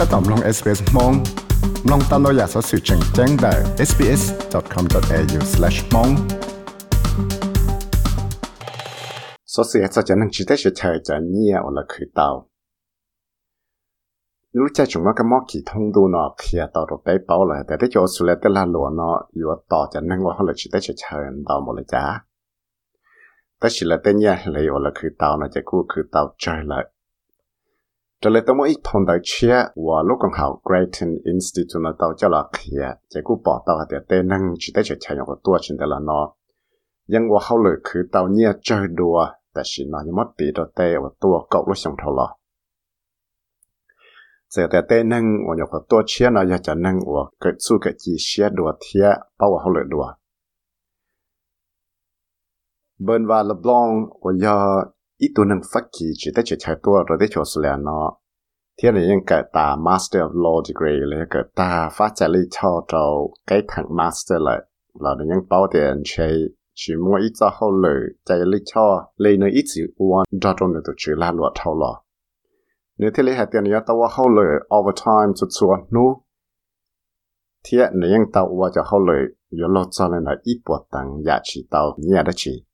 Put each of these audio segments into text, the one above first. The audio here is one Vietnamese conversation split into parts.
ก็ตอมลง SBS มองลองตามเราอยากสอสื่อแจ้งแจ้งได้ sbs.com.au/mong สอสื่อจะนั่งจิตได้เฉยๆจะเนี่ยว่าคือเตารู้ใจจุงว่าก็มอกี่ทงดูเนาะเคลียต่อรถไปเป้าเลยแต่ได้จอสุดแล้วแต่ละหลวเนาะอยู่ต่อจะนั่งว่าเขาเลยจิตได้เฉยๆต่อหมดเลยจ้าแต่สิละแต่เนี่ยเลยว่าคือเตาเนาะจะกู้คือเตาใจเลย จะเลยต้องอีกทอนได้เชื่อว่าลูกของเขาเกรตันอินสติทูนเตาเจ้าละเขียจะกูบอกตาเดียเต้นั่งจิตได้ใช้ๆอย่างตัวฉันแต่ละนอยังว่าเขาเลยคือเตาเนี่ยเจอดัวแต่ฉันนอนยังมัดปีตัวเตะว่าตัวเก่าลูกชงเท่าหรอเสียแต่เต้นั่งว่าอย่างตัวเชียนอยากจะนั่งว่าเกิดสู้กับจีเชื่อดัวเทียเป้าว่าเขาเลยดัวเบิร์นวาลบลองว่ายา ít tu nâng phát kỳ chỉ tới chỉ chạy tua rồi tới chỗ sự là nó. Thế là những cái ta master of law degree là cái ta phát triển lý cho cho cái thằng master lại. Là những bảo tiền chơi chỉ mua ít cho hậu lợi chạy lý cho, lấy nó ít chữ quan cho trong được chữ là luật thâu lọ nếu thế lấy hạt tiền nhớ tao hậu lợi overtime chút chút nu thế nếu những tao qua cho hậu lợi giờ lo cho nên là ít bộ tăng giá trị tao nhẹ đó chỉ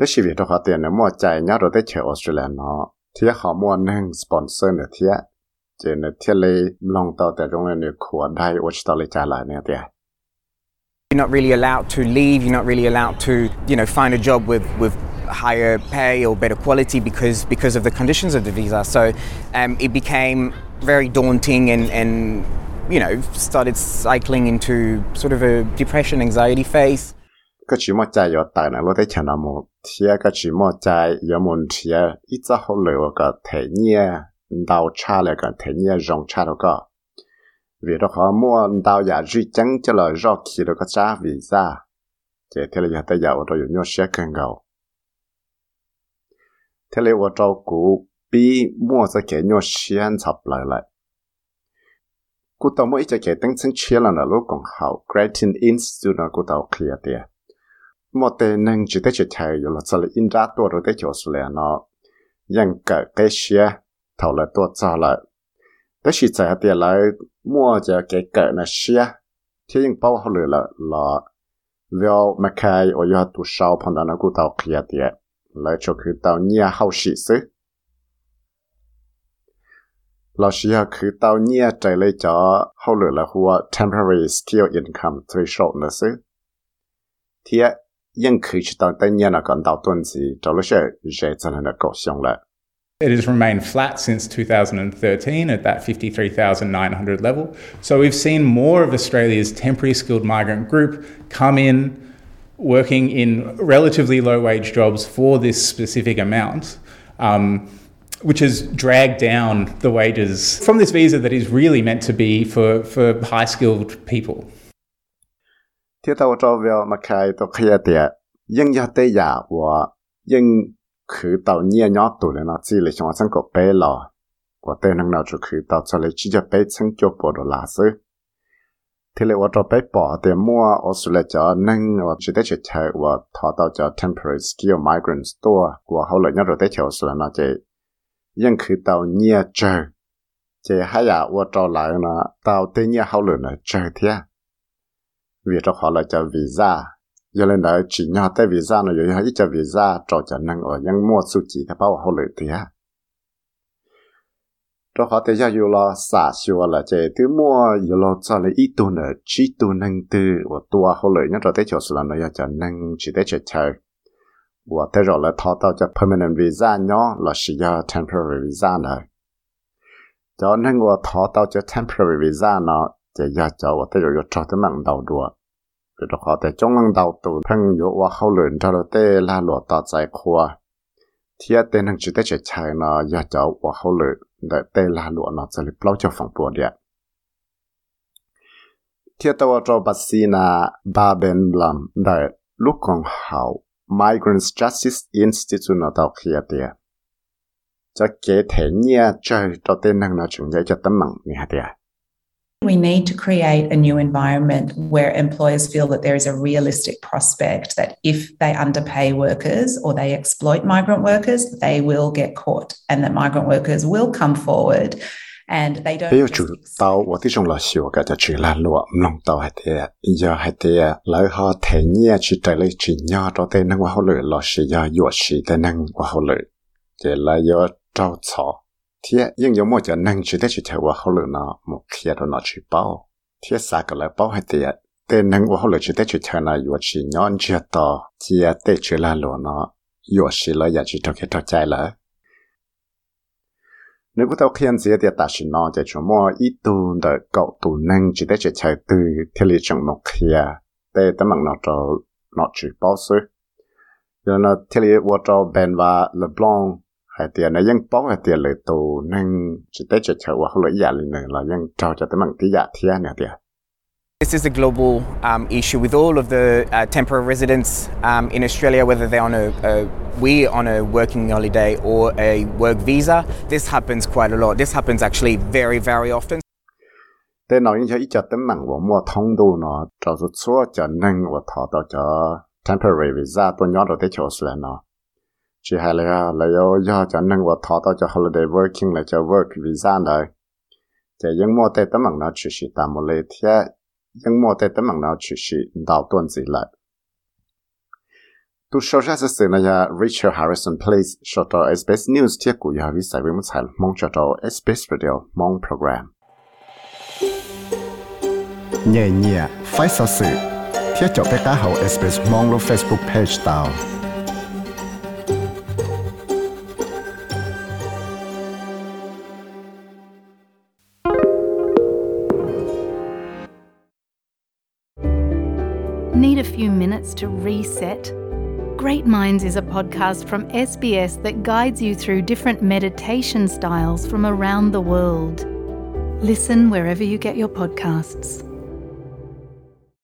thế chỉ vì đó hạt tiền nếu mua chạy nhớ rồi tới chơi Australia nó thế họ mua nâng sponsor nữa thế chỉ nếu thế lấy long tao tại trong này của đại watch tao lấy trả lại nữa thế You're not really allowed to leave. You're not really allowed to, you know, find a job with with higher pay or better quality because because of the conditions of the visa. So um, it became very daunting and and you know started cycling into sort of a depression anxiety phase. ก็ chỉ tại này một cái một cái đào cái đó vì họ mua đào giả duy chân cho là do khi đó cái trả visa chỉ thế là giờ tới giờ tôi sẽ cần gạo thế là tôi trao cụ bị mua cái nhau xiên chập lại lại cụ tao mỗi cái tăng sinh chia là lúc còn học Grattan Institute là cụ tao clear tiền một tên năng chỉ tới chỉ thầy rồi là sẽ là in raตัวrồi tới chỗ số lẻ nó ยังเกิดcái xia thầu làตัวcho lại tới chỉ chạy tiền lại mua cho cái cỡ là xia thìยังbao họ lừa là là vào mà khai ở nhà tu sau phong đó cụ tao clear tiền lại cho cứ tao nhia hậu sĩ sư là sĩ cứ tao nhia chạy lấy cho hậu lửa là hùa temporary skill income threshold nữa sư thì nhưng cứ chỉ tao tên nhia là còn tao tuần gì cho lúc sẽ dễ cho nên là cổ xong lại It has remained flat since 2013 at that 53,900 level. So we've seen more of Australia's temporary skilled migrant group come in working in relatively low wage jobs for this specific amount, um, which has dragged down the wages from this visa that is really meant to be for, for high skilled people. Thế tao cho vào mà khai tao khai tiệt, nhưng giờ tây giả và nhưng khử tao nhia nhỏ tuổi lên nó chỉ là trong sân cổ bé lò, và tên năng nào cho khử tao cho lấy chỉ cho bé chân cho bộ đồ lá sư. Thế là tôi cho bé bỏ để mua Australia cho năng và chỉ để chỉ chơi và thọ tao cho temporary skill migrants store của hậu lợi nhất rồi tới chiều Australia nó chỉ nhưng khử tao nhia chơi chỉ hay à tôi cho lại nó tao tới nhia hậu lợi nó chơi thế vì cho họ là cho visa. Giờ lên đó, chỉ nhau tới visa nó rồi ít cho visa cho cho năng ở những mua su chỉ thì bao hậu lợi thế cho họ tới giờ yêu lo xả xua là chế thứ mua yêu lo cho lấy ít tu nữa chỉ tu năng tư và tua hậu lợi nhất rồi tới chỗ là nó cho năng, chỉ tới chơi chơi và tới rồi là thọ tao cho permanent visa nhỏ là chỉ cho temporary visa này cho nên và thọ tao cho temporary visa nó chỉ giờ cho và tới rồi cho tới mạng đầu đùa rồi đó họ tới trong mạng đầu tụ thân yếu và hậu lợi cho nó tới là lụa tao giải khoa thì tên năng chỉ tới chơi chơi nó giờ cho và hậu lợi để tê là lụa nó sẽ lập cho phòng bùa điện. Thiết tàu cho bác sĩ na ba bên làm để lúc còn hậu Migrants Justice Institute nó tàu kia tiền. Cho kế thể nhia chơi cho tên năng nó chúng dạy cho tấm mạng nhà tiền. We need to create a new environment where employers feel that there is a realistic prospect that if they underpay workers or they exploit migrant workers, they will get caught and that migrant workers will come forward and they don't thế nhưng giống một cho năng chỉ để chỉ theo vào hậu lửa nó một kia đó nó chỉ bao. Thế xa cái lại bao hay tiệt tên năng vào hậu lửa chỉ để chỉ theo nó yếu chỉ nhon chưa to chỉ để chỉ là lửa nó yếu chỉ là giờ chỉ cho cái cho chạy lại nếu có tao khiên gì thì ta chỉ nói cho chúng mua ít tu để cậu tu năng chỉ để chỉ chạy từ thế lý trong một kia để tấm bằng nó cho nó chỉ bao số rồi nó thế lý vào cho Ben và LeBlanc hai tiền này ยังป้องhai tiền เลยตัวนั่งจะได้จะเชื่อว่าเขาเลยอยากเลยเรายังเจ้าจะต้องมั่งที่อยากเที่ยเนี่ยเดีย This is a global um, issue with all of the uh, temporary residents um, in Australia, whether they're on a, a we on a working holiday or a work visa. This happens quite a lot. This happens actually very, very often. แต่น้องยังจะต้องมั่งว่ามัวท้องดูเนาะจะสุดชั่วจะนั่งว่าถอดต่อจะ temporary visa ตัวย้อนเร chỉ hay là là do do cho nên và thọ tao cho holiday working là cho work visa này, chỉ những mô tê tấm bằng nó chỉ chỉ tạm một lệ thế những mô tê tấm bằng nó chỉ chỉ đào tuần gì lại tu sơ ra sự xin là Richard Harrison please cho tao SBS News thiết của nhà vi sai với một sai mong cho tao SBS Radio mong program. Nhẹ nhẹ phải sao sự thiết cho bé cá hậu SBS mong lo Facebook page tao minutes to reset? Great Minds is a podcast from SBS that guides you through different meditation styles from around the world. Listen wherever you get your podcasts.